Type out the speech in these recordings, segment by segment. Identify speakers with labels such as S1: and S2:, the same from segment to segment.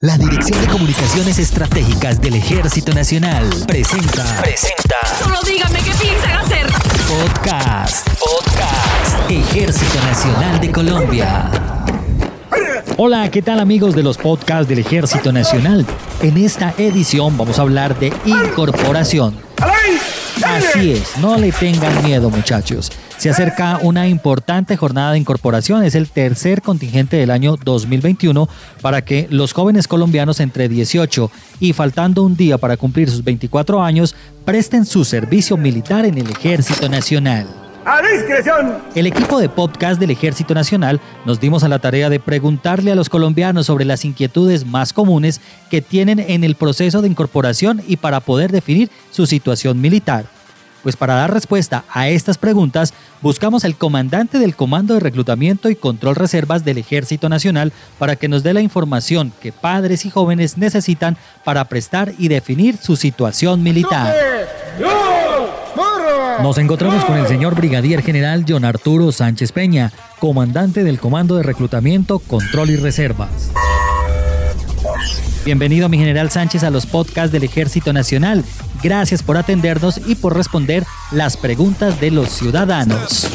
S1: La Dirección de Comunicaciones Estratégicas del Ejército Nacional presenta. Presenta.
S2: Solo dígame qué piensan hacer.
S1: Podcast. Podcast. Ejército Nacional de Colombia. Hola, ¿qué tal amigos de los podcasts del Ejército Nacional? En esta edición vamos a hablar de incorporación. Así es, no le tengan miedo muchachos. Se acerca una importante jornada de incorporación, es el tercer contingente del año 2021 para que los jóvenes colombianos entre 18 y faltando un día para cumplir sus 24 años presten su servicio militar en el Ejército Nacional.
S3: ¡A discreción!
S1: El equipo de podcast del Ejército Nacional nos dimos a la tarea de preguntarle a los colombianos sobre las inquietudes más comunes que tienen en el proceso de incorporación y para poder definir su situación militar. Pues para dar respuesta a estas preguntas, buscamos al comandante del Comando de Reclutamiento y Control Reservas del Ejército Nacional para que nos dé la información que padres y jóvenes necesitan para prestar y definir su situación militar. Nos encontramos con el señor Brigadier General John Arturo Sánchez Peña, comandante del Comando de Reclutamiento, Control y Reservas. Bienvenido, mi general Sánchez, a los podcasts del Ejército Nacional. Gracias por atendernos y por responder las preguntas de los ciudadanos.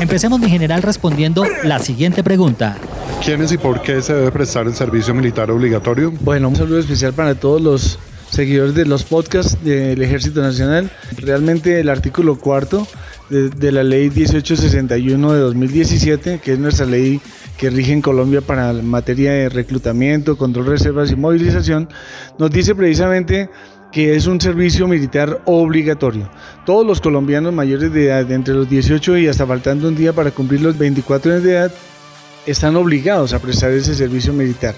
S1: Empecemos, mi general, respondiendo la siguiente pregunta.
S4: ¿Quiénes y por qué se debe prestar el servicio militar obligatorio?
S5: Bueno, un saludo especial para todos los seguidores de los podcasts del Ejército Nacional. Realmente el artículo cuarto de, la ley 1861 de 2017, que es nuestra ley que rige en Colombia para materia de reclutamiento, control, reservas y movilización, nos dice precisamente que es un servicio militar obligatorio. Todos los colombianos mayores de edad, entre los 18 y hasta faltando un día para cumplir los 24 años de edad, están obligados a prestar ese servicio militar.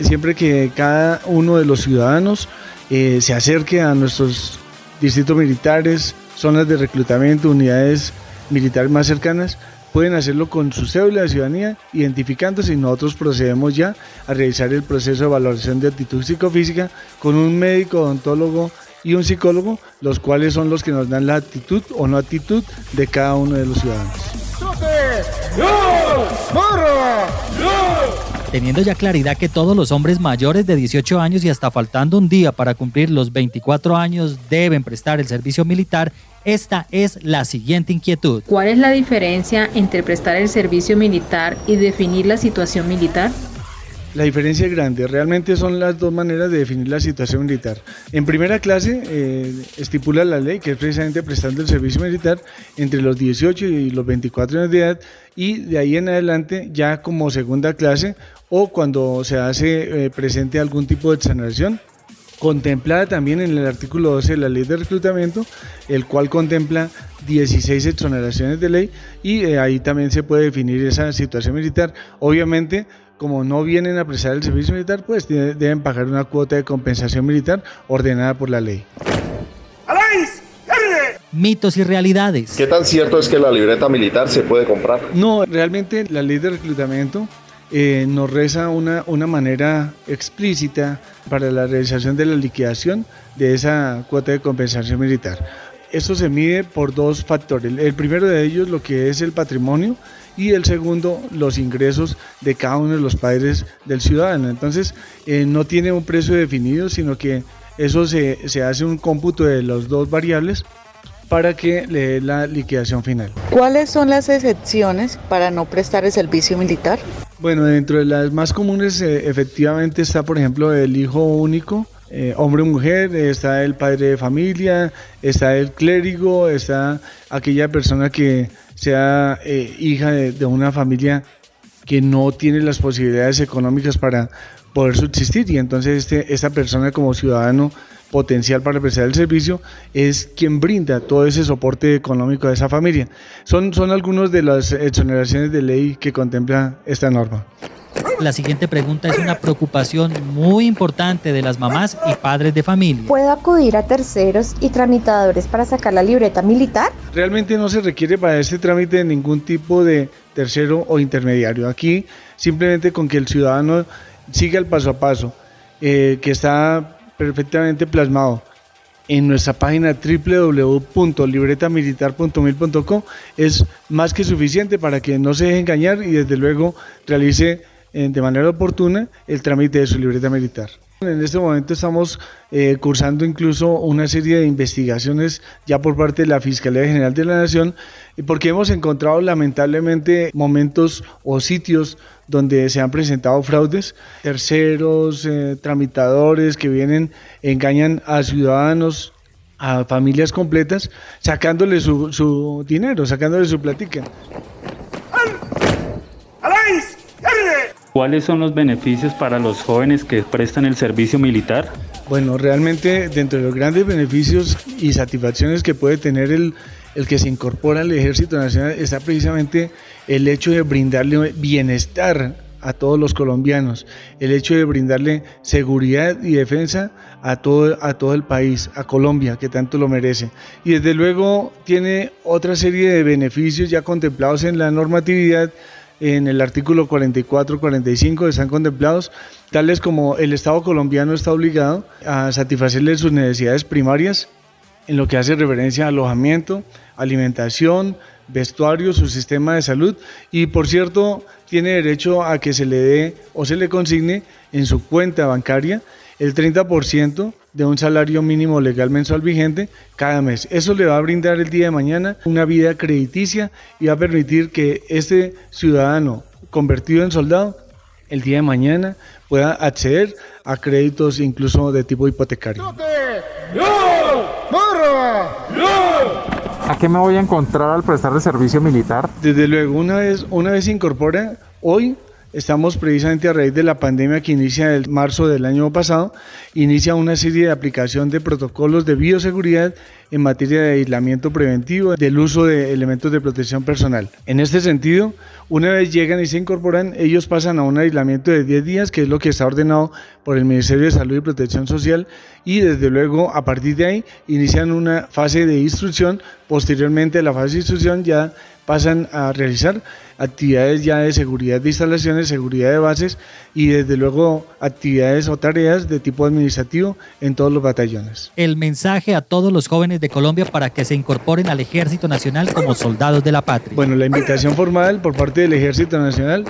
S5: Siempre que cada uno de los ciudadanos eh, se acerque a nuestros distritos militares, zonas de reclutamiento, unidades militares más cercanas, pueden hacerlo con su cédula de ciudadanía, identificándose y nosotros procedemos ya a realizar el proceso de valoración de actitud psicofísica con un médico, odontólogo y un psicólogo, los cuales son los que nos dan la actitud o no actitud de cada uno de los ciudadanos.
S1: Teniendo ya claridad que todos los hombres mayores de 18 años y hasta faltando un día para cumplir los 24 años deben prestar el servicio militar, esta es la siguiente inquietud.
S6: ¿Cuál es la diferencia entre prestar el servicio militar y definir la situación militar?
S5: La diferencia es grande, realmente son las dos maneras de definir la situación militar. En primera clase eh, estipula la ley que es precisamente prestando el servicio militar entre los 18 y los 24 años de edad y de ahí en adelante ya como segunda clase o cuando se hace eh, presente algún tipo de exoneración contemplada también en el artículo 12 de la ley de reclutamiento, el cual contempla 16 exoneraciones de ley y eh, ahí también se puede definir esa situación militar. Obviamente, como no vienen a prestar el servicio militar, pues deben pagar una cuota de compensación militar ordenada por la ley.
S1: Mitos y realidades.
S7: ¿Qué tan cierto es que la libreta militar se puede comprar?
S5: No, realmente la ley de reclutamiento eh, nos reza una, una manera explícita para la realización de la liquidación de esa cuota de compensación militar. Esto se mide por dos factores. El primero de ellos lo que es el patrimonio y el segundo los ingresos de cada uno de los padres del ciudadano. Entonces eh, no tiene un precio definido, sino que eso se, se hace un cómputo de las dos variables para que le dé la liquidación final.
S8: ¿Cuáles son las excepciones para no prestar el servicio militar?
S5: Bueno, dentro de las más comunes eh, efectivamente está, por ejemplo, el hijo único, eh, hombre o mujer, está el padre de familia, está el clérigo, está aquella persona que sea eh, hija de, de, una familia que no tiene las posibilidades económicas para poder subsistir y entonces este, esta persona como ciudadano potencial para prestar el servicio es quien brinda todo ese soporte económico a esa familia. Son, son algunas de las exoneraciones de ley que contempla esta norma.
S1: La siguiente pregunta es una preocupación muy importante de las mamás y padres de familia.
S9: ¿Puedo acudir a terceros y tramitadores para sacar la libreta militar?
S5: Realmente no se requiere para este trámite ningún tipo de tercero o intermediario. Aquí simplemente con que el ciudadano siga el paso a paso, eh, que está perfectamente plasmado en nuestra página www.libretamilitar.mil.com es más que suficiente para que no se deje engañar y desde luego realice eh, de manera oportuna el trámite de su libreta militar. En este momento estamos eh, cursando incluso una serie de investigaciones ya por parte de la Fiscalía General de la Nación, porque hemos encontrado lamentablemente momentos o sitios donde se han presentado fraudes, terceros, eh, tramitadores que vienen, engañan a ciudadanos, a familias completas, sacándole su, su dinero, sacándole su platica.
S3: ¿Cuáles son los beneficios para los jóvenes que prestan el servicio militar?
S5: Bueno, realmente dentro de los grandes beneficios y satisfacciones que puede tener el, el que se incorpora al Ejército Nacional está precisamente el hecho de brindarle bienestar a todos los colombianos, el hecho de brindarle seguridad y defensa a todo, a todo el país, a Colombia, que tanto lo merece. Y desde luego tiene otra serie de beneficios ya contemplados en la normatividad en el artículo 44-45 están contemplados, tales como el Estado colombiano está obligado a satisfacerle sus necesidades primarias en lo que hace referencia a alojamiento, alimentación, vestuario, su sistema de salud y por cierto tiene derecho a que se le dé o se le consigne en su cuenta bancaria el 30% de un salario mínimo legal mensual vigente cada mes. Eso le va a brindar el día de mañana una vida crediticia y va a permitir que este ciudadano convertido en soldado el día de mañana pueda acceder a créditos incluso de tipo hipotecario.
S3: ¿A qué me voy a encontrar al prestar el servicio militar?
S5: Desde luego, una vez, una vez se incorpora, hoy Estamos precisamente a raíz de la pandemia que inicia en marzo del año pasado, inicia una serie de aplicación de protocolos de bioseguridad en materia de aislamiento preventivo, del uso de elementos de protección personal. En este sentido, una vez llegan y se incorporan, ellos pasan a un aislamiento de 10 días, que es lo que está ordenado por el Ministerio de Salud y Protección Social, y desde luego a partir de ahí inician una fase de instrucción, posteriormente la fase de instrucción ya pasan a realizar actividades ya de seguridad de instalaciones, seguridad de bases y desde luego actividades o tareas de tipo administrativo en todos los batallones.
S1: El mensaje a todos los jóvenes de Colombia para que se incorporen al Ejército Nacional como soldados de la patria.
S5: Bueno, la invitación formal por parte del Ejército Nacional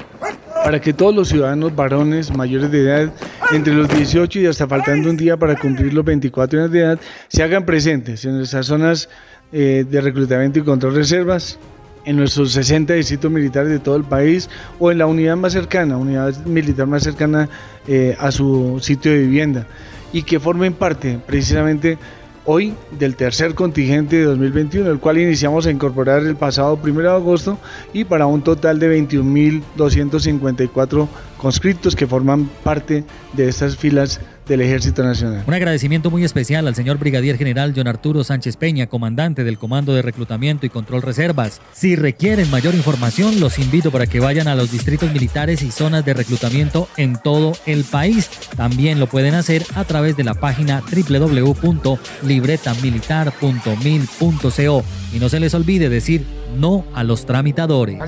S5: para que todos los ciudadanos varones mayores de edad, entre los 18 y hasta faltando un día para cumplir los 24 años de edad, se hagan presentes en nuestras zonas eh, de reclutamiento y control reservas, en nuestros 60 distritos militares de todo el país o en la unidad más cercana, unidad militar más cercana eh, a su sitio de vivienda. Y que formen parte precisamente hoy del tercer contingente de 2021, el cual iniciamos a incorporar el pasado 1 de agosto y para un total de 21.254 conscriptos que forman parte de estas filas del Ejército Nacional.
S1: Un agradecimiento muy especial al señor Brigadier General John Arturo Sánchez Peña, comandante del Comando de Reclutamiento y Control Reservas. Si requieren mayor información, los invito para que vayan a los distritos militares y zonas de reclutamiento en todo el país. También lo pueden hacer a través de la página www.libretamilitar.mil.co. Y no se les olvide decir no a los tramitadores.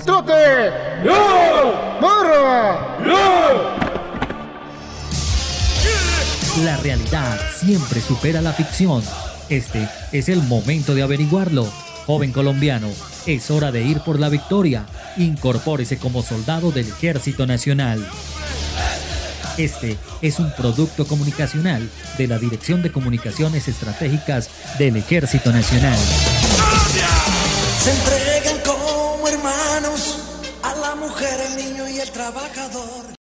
S1: La realidad siempre supera la ficción. Este es el momento de averiguarlo. Joven colombiano, es hora de ir por la victoria. Incorpórese como soldado del Ejército Nacional. Este es un producto comunicacional de la Dirección de Comunicaciones Estratégicas del Ejército Nacional.
S10: Se el trabajador